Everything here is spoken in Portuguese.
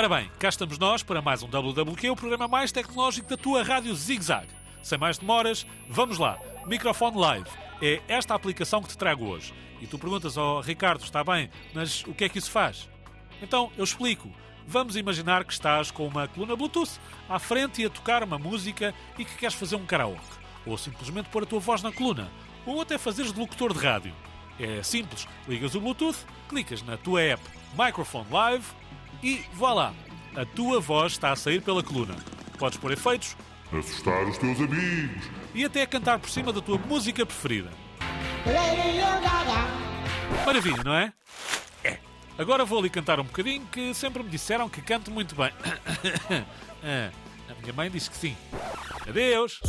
Ora bem, cá estamos nós para mais um WWQ, o programa mais tecnológico da tua rádio Zig Zag. Sem mais demoras, vamos lá. Microfone Live é esta aplicação que te trago hoje. E tu perguntas ao oh, Ricardo, está bem, mas o que é que isso faz? Então, eu explico. Vamos imaginar que estás com uma coluna Bluetooth à frente e a tocar uma música e que queres fazer um karaoke. Ou simplesmente pôr a tua voz na coluna. Ou até fazeres de locutor de rádio. É simples. Ligas o Bluetooth, clicas na tua app Microphone Live e vá lá. A tua voz está a sair pela coluna. Podes pôr efeitos, assustar os teus amigos e até cantar por cima da tua música preferida. Maravilha, não é? É. Agora vou ali cantar um bocadinho que sempre me disseram que canto muito bem. Ah, a minha mãe diz que sim. Adeus!